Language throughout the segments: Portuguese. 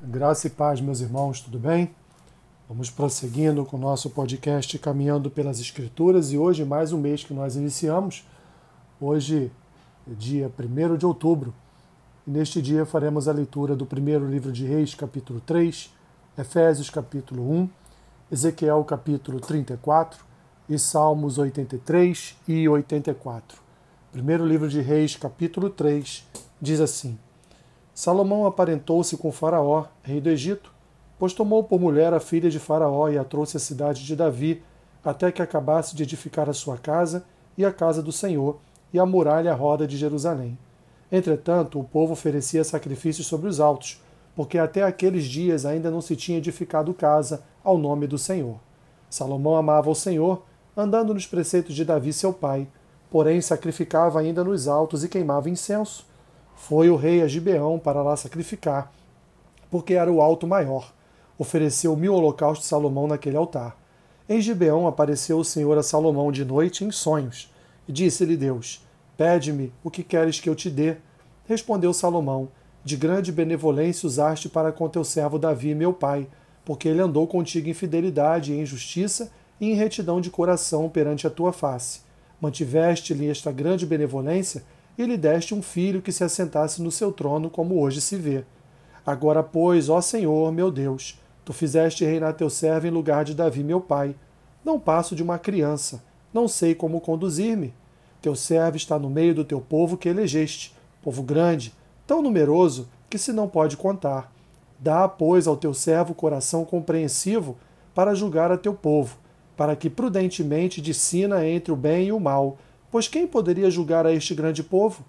Graça e paz, meus irmãos, tudo bem? Vamos prosseguindo com o nosso podcast Caminhando pelas Escrituras e hoje mais um mês que nós iniciamos. Hoje, dia 1 de outubro, e neste dia faremos a leitura do primeiro livro de Reis, capítulo 3, Efésios, capítulo 1, Ezequiel, capítulo 34 e Salmos 83 e 84. Primeiro livro de Reis, capítulo 3, diz assim. Salomão aparentou-se com Faraó, rei do Egito, pois tomou por mulher a filha de Faraó e a trouxe à cidade de Davi, até que acabasse de edificar a sua casa e a casa do Senhor, e a muralha à roda de Jerusalém. Entretanto, o povo oferecia sacrifícios sobre os altos, porque até aqueles dias ainda não se tinha edificado casa ao nome do Senhor. Salomão amava o Senhor, andando nos preceitos de Davi seu pai, porém sacrificava ainda nos altos e queimava incenso foi o rei a Gibeão para lá sacrificar, porque era o alto maior. Ofereceu mil holocaustos de Salomão naquele altar. Em Gibeão apareceu o Senhor a Salomão de noite em sonhos, e disse-lhe Deus: Pede-me o que queres que eu te dê. Respondeu Salomão: De grande benevolência usaste para com teu servo Davi, meu pai, porque ele andou contigo em fidelidade e em justiça e em retidão de coração perante a tua face. Mantiveste-lhe esta grande benevolência e lhe deste um filho que se assentasse no seu trono, como hoje se vê. Agora, pois, ó Senhor, meu Deus, tu fizeste reinar teu servo em lugar de Davi, meu pai. Não passo de uma criança, não sei como conduzir-me. Teu servo está no meio do teu povo que elegeste, povo grande, tão numeroso que se não pode contar. Dá, pois, ao teu servo coração compreensivo para julgar a teu povo, para que prudentemente discina entre o bem e o mal, Pois quem poderia julgar a este grande povo?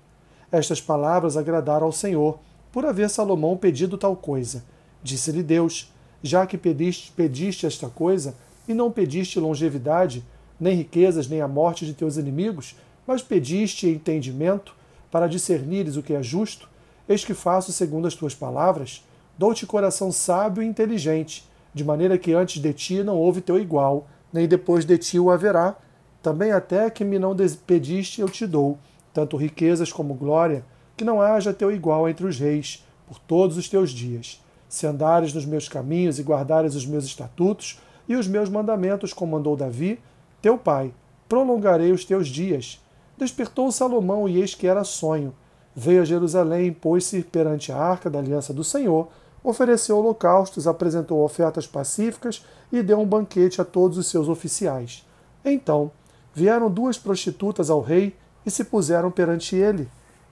Estas palavras agradaram ao Senhor, por haver Salomão pedido tal coisa. Disse-lhe Deus: Já que pediste, pediste esta coisa, e não pediste longevidade, nem riquezas, nem a morte de teus inimigos, mas pediste entendimento, para discernires o que é justo, eis que faço segundo as tuas palavras, dou-te coração sábio e inteligente, de maneira que antes de ti não houve teu igual, nem depois de ti o haverá, também até que me não pediste eu te dou, tanto riquezas como glória, que não haja teu igual entre os reis, por todos os teus dias. Se andares nos meus caminhos e guardares os meus estatutos e os meus mandamentos, como mandou Davi, teu pai, prolongarei os teus dias. Despertou Salomão, e eis que era sonho. Veio a Jerusalém, pôs-se perante a arca da aliança do Senhor, ofereceu holocaustos, apresentou ofertas pacíficas e deu um banquete a todos os seus oficiais. Então Vieram duas prostitutas ao rei e se puseram perante ele.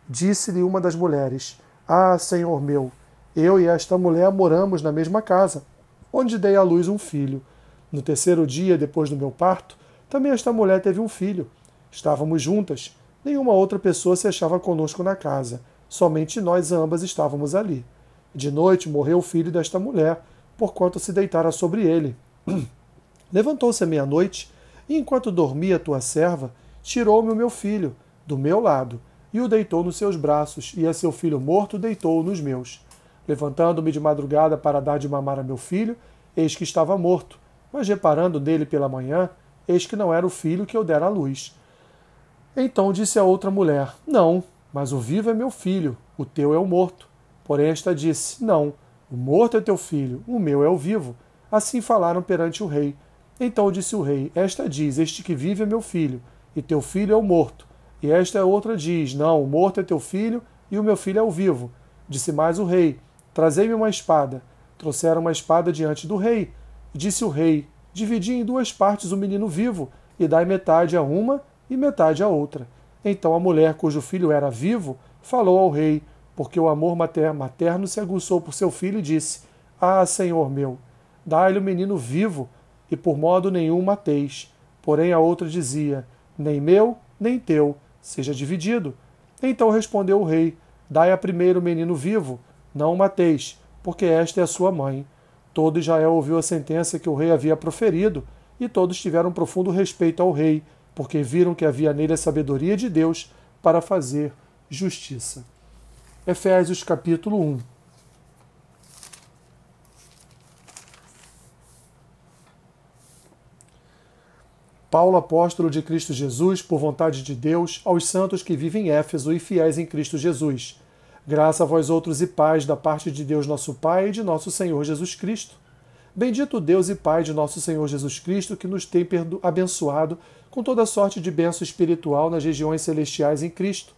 Disse-lhe uma das mulheres: Ah, senhor meu, eu e esta mulher moramos na mesma casa, onde dei à luz um filho. No terceiro dia depois do meu parto, também esta mulher teve um filho. Estávamos juntas. Nenhuma outra pessoa se achava conosco na casa. Somente nós ambas estávamos ali. De noite morreu o filho desta mulher, porquanto se deitara sobre ele. Levantou-se à meia-noite e enquanto dormia tua serva, tirou-me o meu filho, do meu lado, e o deitou nos seus braços, e a seu filho morto deitou-o nos meus. Levantando-me de madrugada para dar de mamar a meu filho, eis que estava morto, mas reparando nele pela manhã, eis que não era o filho que eu dera à luz. Então disse a outra mulher: Não, mas o vivo é meu filho, o teu é o morto. Porém esta disse: Não, o morto é teu filho, o meu é o vivo. Assim falaram perante o rei. Então disse o rei: Esta diz: Este que vive é meu filho, e teu filho é o morto. E esta outra diz: Não, o morto é teu filho, e o meu filho é o vivo. Disse mais o rei: Trazei-me uma espada. Trouxeram uma espada diante do rei. Disse o rei: Dividi em duas partes o menino vivo, e dai metade a uma e metade a outra. Então a mulher cujo filho era vivo falou ao rei, porque o amor materno se aguçou por seu filho e disse: Ah, senhor meu, dai-lhe o menino vivo e por modo nenhum mateis. Porém a outra dizia: Nem meu, nem teu, seja dividido. Então respondeu o rei: Dai a primeiro o menino vivo, não o mateis, porque esta é a sua mãe. Todo Israel ouviu a sentença que o rei havia proferido, e todos tiveram profundo respeito ao rei, porque viram que havia nele a sabedoria de Deus para fazer justiça. Efésios capítulo 1 Paulo, apóstolo de Cristo Jesus, por vontade de Deus, aos santos que vivem em Éfeso e fiéis em Cristo Jesus. Graça a vós outros e paz da parte de Deus nosso Pai e de nosso Senhor Jesus Cristo. Bendito Deus e Pai de nosso Senhor Jesus Cristo, que nos tem abençoado com toda sorte de bênção espiritual nas regiões celestiais em Cristo,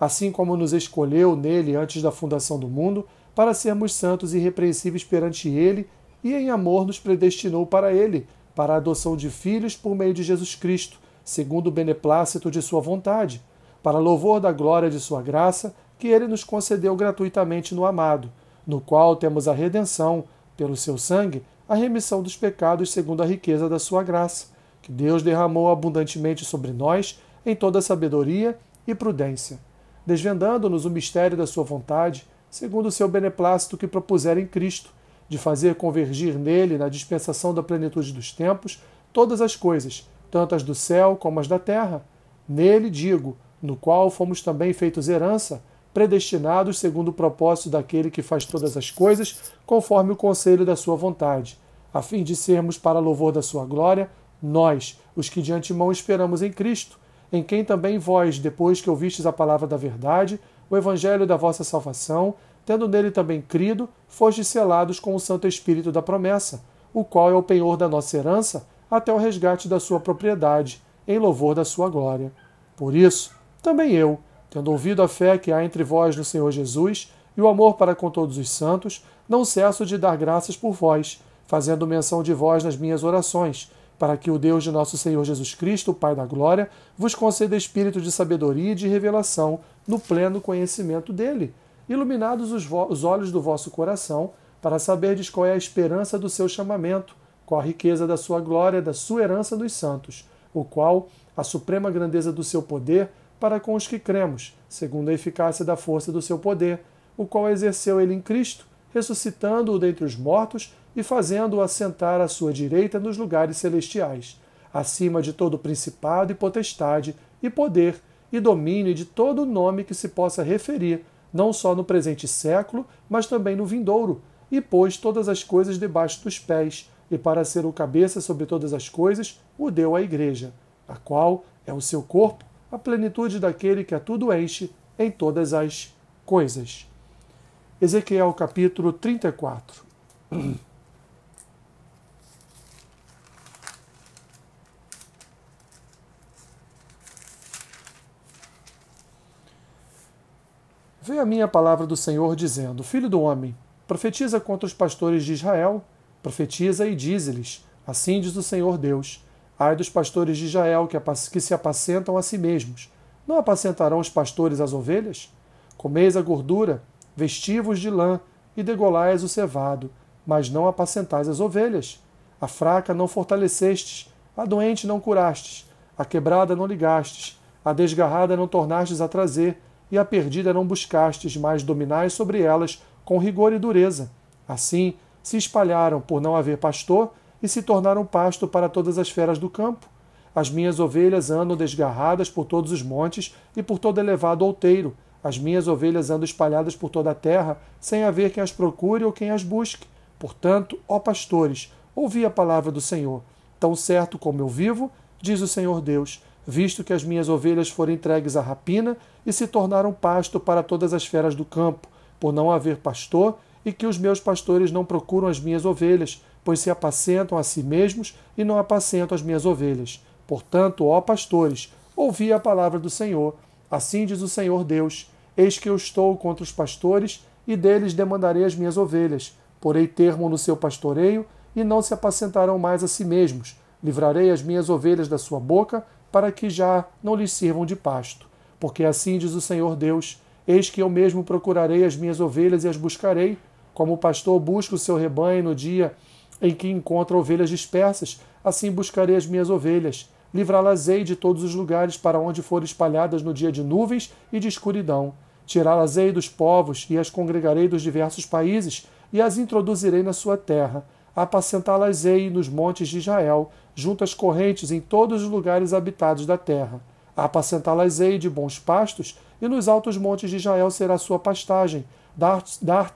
assim como nos escolheu nele antes da fundação do mundo, para sermos santos e irrepreensíveis perante ele, e em amor nos predestinou para ele, para a adoção de filhos por meio de Jesus Cristo, segundo o beneplácito de sua vontade, para louvor da glória de sua graça, que ele nos concedeu gratuitamente no amado, no qual temos a redenção, pelo seu sangue, a remissão dos pecados segundo a riqueza da sua graça, que Deus derramou abundantemente sobre nós em toda sabedoria e prudência, desvendando-nos o mistério da sua vontade, segundo o seu beneplácito que propusera em Cristo, de fazer convergir nele, na dispensação da plenitude dos tempos, todas as coisas, tanto as do céu como as da terra. Nele, digo, no qual fomos também feitos herança, predestinados segundo o propósito daquele que faz todas as coisas, conforme o conselho da sua vontade, a fim de sermos para louvor da sua glória, nós, os que de antemão esperamos em Cristo, em quem também vós, depois que ouvistes a palavra da verdade, o evangelho da vossa salvação, tendo nele também crido, fostes selados com o Santo Espírito da promessa, o qual é o penhor da nossa herança, até o resgate da sua propriedade, em louvor da sua glória. Por isso, também eu, tendo ouvido a fé que há entre vós no Senhor Jesus e o amor para com todos os santos, não cesso de dar graças por vós, fazendo menção de vós nas minhas orações, para que o Deus de nosso Senhor Jesus Cristo, Pai da glória, vos conceda espírito de sabedoria e de revelação no pleno conhecimento dele, iluminados os, os olhos do vosso coração, para saberdes qual é a esperança do seu chamamento, qual a riqueza da sua glória, da sua herança nos santos, o qual a suprema grandeza do seu poder para com os que cremos, segundo a eficácia da força do seu poder, o qual exerceu ele em Cristo, ressuscitando-o dentre os mortos e fazendo-o assentar à sua direita nos lugares celestiais, acima de todo principado e potestade, e poder, e domínio de todo nome que se possa referir, não só no presente século, mas também no vindouro, e pôs todas as coisas debaixo dos pés, e para ser o cabeça sobre todas as coisas, o deu à Igreja, a qual é o seu corpo, a plenitude daquele que a tudo enche em todas as coisas. Ezequiel capítulo 34. Veio a minha palavra do Senhor dizendo: Filho do homem, profetiza contra os pastores de Israel, profetiza e dize-lhes: Assim diz o Senhor Deus Ai dos pastores de Israel que se apacentam a si mesmos. Não apacentarão os pastores as ovelhas? Comeis a gordura, vestivos de lã e degolais o cevado, mas não apacentais as ovelhas. A fraca não fortalecestes, a doente não curastes, a quebrada não ligastes, a desgarrada não tornastes a trazer, e a perdida não buscastes, mas dominais sobre elas com rigor e dureza. Assim se espalharam por não haver pastor e se tornaram pasto para todas as feras do campo. As minhas ovelhas andam desgarradas por todos os montes e por todo elevado outeiro. As minhas ovelhas andam espalhadas por toda a terra, sem haver quem as procure ou quem as busque. Portanto, ó pastores, ouvi a palavra do Senhor. Tão certo como eu vivo, diz o Senhor Deus, visto que as minhas ovelhas foram entregues à rapina e se tornaram pasto para todas as feras do campo, por não haver pastor, e que os meus pastores não procuram as minhas ovelhas, pois se apacentam a si mesmos e não apacentam as minhas ovelhas. Portanto, ó pastores, ouvi a palavra do Senhor. Assim diz o Senhor Deus: Eis que eu estou contra os pastores, e deles demandarei as minhas ovelhas. Porei termo no seu pastoreio, e não se apacentarão mais a si mesmos. Livrarei as minhas ovelhas da sua boca, para que já não lhes sirvam de pasto. Porque assim diz o Senhor Deus: Eis que eu mesmo procurarei as minhas ovelhas e as buscarei, como o pastor busca o seu rebanho no dia em que encontro ovelhas dispersas, assim buscarei as minhas ovelhas. Livrá-las-ei de todos os lugares para onde forem espalhadas no dia de nuvens e de escuridão. Tirá-las-ei dos povos e as congregarei dos diversos países e as introduzirei na sua terra. Apacentá-las-ei nos montes de Israel, junto às correntes em todos os lugares habitados da terra. Apacentá-las-ei de bons pastos e nos altos montes de Israel será sua pastagem. Dar, dar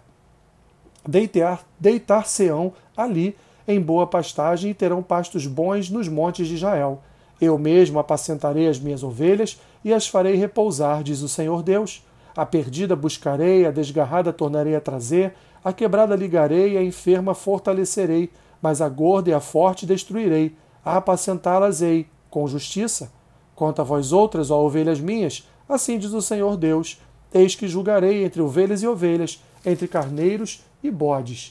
deitar, deitar-se-ão ali em boa pastagem e terão pastos bons nos montes de Israel. Eu mesmo apacentarei as minhas ovelhas e as farei repousar, diz o Senhor Deus. A perdida buscarei, a desgarrada tornarei a trazer, a quebrada ligarei, a enferma fortalecerei, mas a gorda e a forte destruirei, a apacentá-las-ei com justiça. Quanto a vós outras, ó ovelhas minhas, assim diz o Senhor Deus: Eis que julgarei entre ovelhas e ovelhas, entre carneiros e bodes.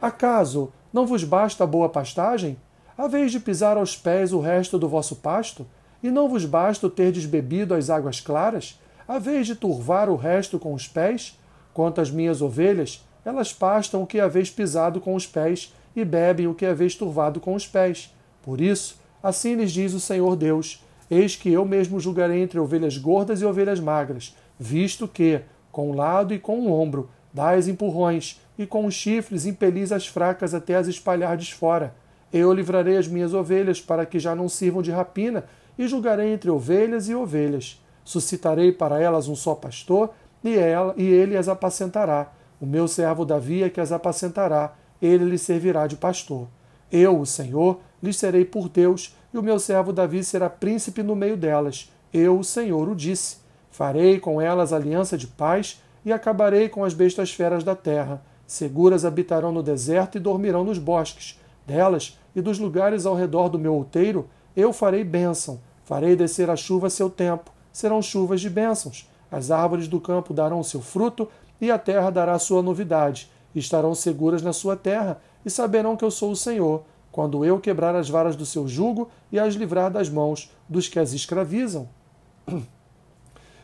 Acaso não vos basta a boa pastagem? A vez de pisar aos pés o resto do vosso pasto? E não vos basta o terdes bebido as águas claras? A vez de turvar o resto com os pés? Quanto às minhas ovelhas, elas pastam o que haveis pisado com os pés e bebem o que haveis turvado com os pés. Por isso, assim lhes diz o Senhor Deus: Eis que eu mesmo julgarei entre ovelhas gordas e ovelhas magras, visto que, com um lado e com um ombro, dais empurrões, e com os chifres impelis as fracas até as espalhardes fora. Eu livrarei as minhas ovelhas para que já não sirvam de rapina, e julgarei entre ovelhas e ovelhas. Suscitarei para elas um só pastor, e, ela, e ele as apacentará. O meu servo Davi é que as apacentará, ele lhes servirá de pastor. Eu, o Senhor, lhes serei por Deus, e o meu servo Davi será príncipe no meio delas. Eu, o Senhor, o disse. Farei com elas aliança de paz, e acabarei com as bestas feras da terra. Seguras habitarão no deserto e dormirão nos bosques. Delas e dos lugares ao redor do meu outeiro, eu farei bênção. Farei descer a chuva a seu tempo. Serão chuvas de bênçãos. As árvores do campo darão o seu fruto, e a terra dará sua novidade. Estarão seguras na sua terra, e saberão que eu sou o Senhor, quando eu quebrar as varas do seu jugo e as livrar das mãos dos que as escravizam.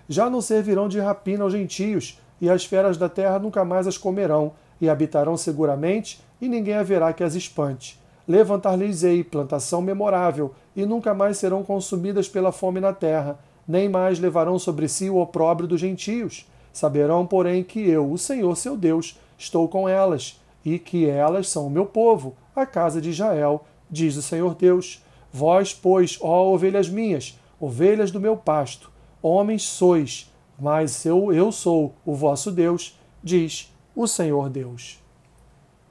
Já não servirão de rapina aos gentios, e as feras da terra nunca mais as comerão, e habitarão seguramente, e ninguém haverá que as espante. Levantar-lhes-ei plantação memorável, e nunca mais serão consumidas pela fome na terra, nem mais levarão sobre si o opróbrio dos gentios. Saberão, porém, que eu, o Senhor seu Deus, estou com elas, e que elas são o meu povo, a casa de Israel, diz o Senhor Deus. Vós, pois, ó ovelhas minhas, ovelhas do meu pasto, homens sois, mas eu, eu sou o vosso Deus, diz o Senhor Deus.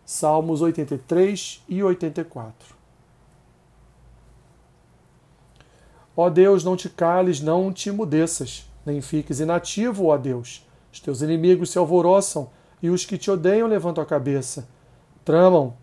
Salmos 83 e 84. Ó Deus, não te cales, não te mudeças, nem fiques inativo, ó Deus. Os teus inimigos se alvoroçam e os que te odeiam levantam a cabeça. Tramam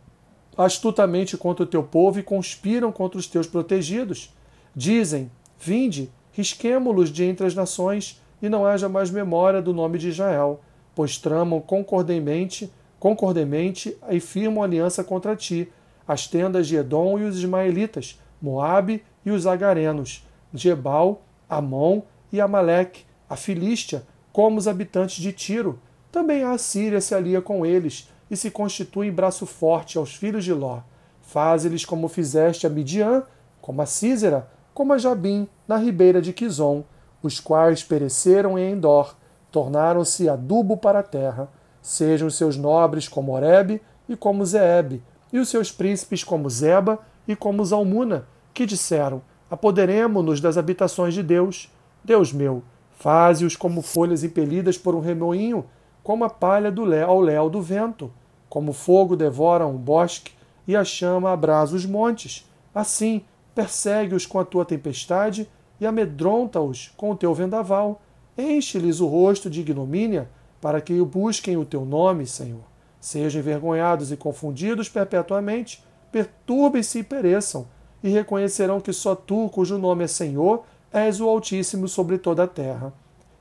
astutamente contra o teu povo e conspiram contra os teus protegidos. Dizem: Vinde, risquemo-los de entre as nações, e não haja mais memória do nome de Israel, pois tramam concordemente, concordemente e firmam aliança contra ti, as tendas de Edom e os ismaelitas, Moabe e os agarenos, Jebal, Amon e Amaleque, a Filístia, como os habitantes de Tiro. Também a Assíria se alia com eles e se constitui em braço forte aos filhos de Ló. Faze-lhes como fizeste a Midian, como a Císera, como a Jabim, na ribeira de Quizon, os quais pereceram em Endor, tornaram-se adubo para a terra. Sejam os seus nobres como Oreb e como Zeeb, e os seus príncipes como Zeba e como Zalmuna, que disseram: Apoderemo-nos das habitações de Deus. Deus meu, faze-os como folhas impelidas por um remoinho, como a palha do léu ao léu do vento, como fogo devora um bosque e a chama abrasa os montes. Assim, persegue-os com a tua tempestade e amedronta-os com o teu vendaval. Enche-lhes o rosto de ignomínia, para que busquem o teu nome, Senhor. Sejam envergonhados e confundidos perpetuamente, perturbem-se e pereçam, e reconhecerão que só tu, cujo nome é Senhor, és o Altíssimo sobre toda a terra.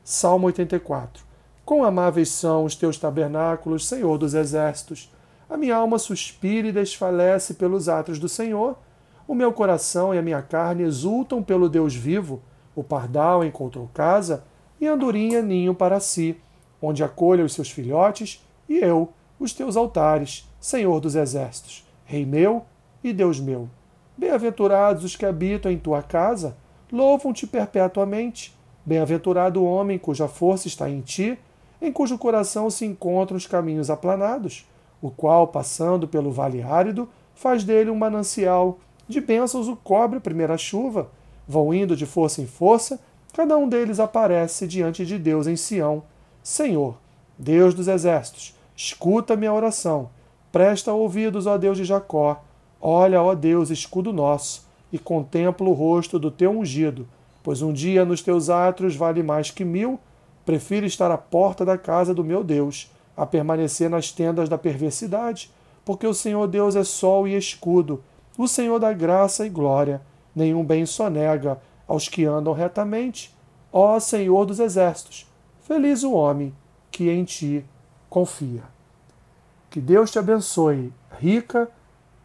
Salmo 84. Quão amáveis são os teus tabernáculos, Senhor dos exércitos! A minha alma suspira e desfalece pelos atos do Senhor o meu coração e a minha carne exultam pelo Deus vivo. O pardal encontrou casa e a andorinha ninho para si, onde acolha os seus filhotes, e eu, os teus altares, Senhor dos exércitos, Rei meu e Deus meu. Bem-aventurados os que habitam em tua casa, louvam-te perpetuamente. Bem-aventurado o homem cuja força está em ti, em cujo coração se encontram os caminhos aplanados, o qual, passando pelo vale árido, faz dele um manancial de bênçãos o cobre a primeira chuva. Vão indo de força em força, cada um deles aparece diante de Deus em Sião. Senhor, Deus dos exércitos, escuta minha oração. Presta ouvidos, ó Deus de Jacó. Olha, ó Deus, escudo nosso, e contempla o rosto do teu ungido, pois um dia nos teus átrios vale mais que mil. Prefiro estar à porta da casa do meu Deus a permanecer nas tendas da perversidade, porque o Senhor Deus é sol e escudo, o Senhor dá graça e glória. Nenhum bem sonega aos que andam retamente. Ó Senhor dos exércitos, feliz o homem que em ti confia. Que Deus te abençoe rica